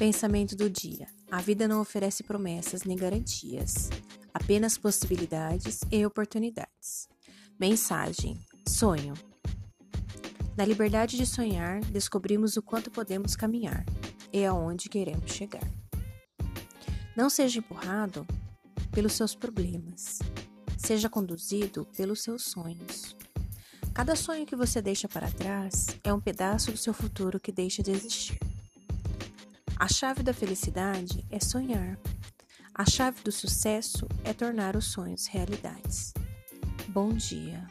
Pensamento do dia: a vida não oferece promessas nem garantias, apenas possibilidades e oportunidades. Mensagem: sonho. Na liberdade de sonhar, descobrimos o quanto podemos caminhar e aonde queremos chegar. Não seja empurrado pelos seus problemas, seja conduzido pelos seus sonhos. Cada sonho que você deixa para trás é um pedaço do seu futuro que deixa de existir. A chave da felicidade é sonhar. A chave do sucesso é tornar os sonhos realidades. Bom dia.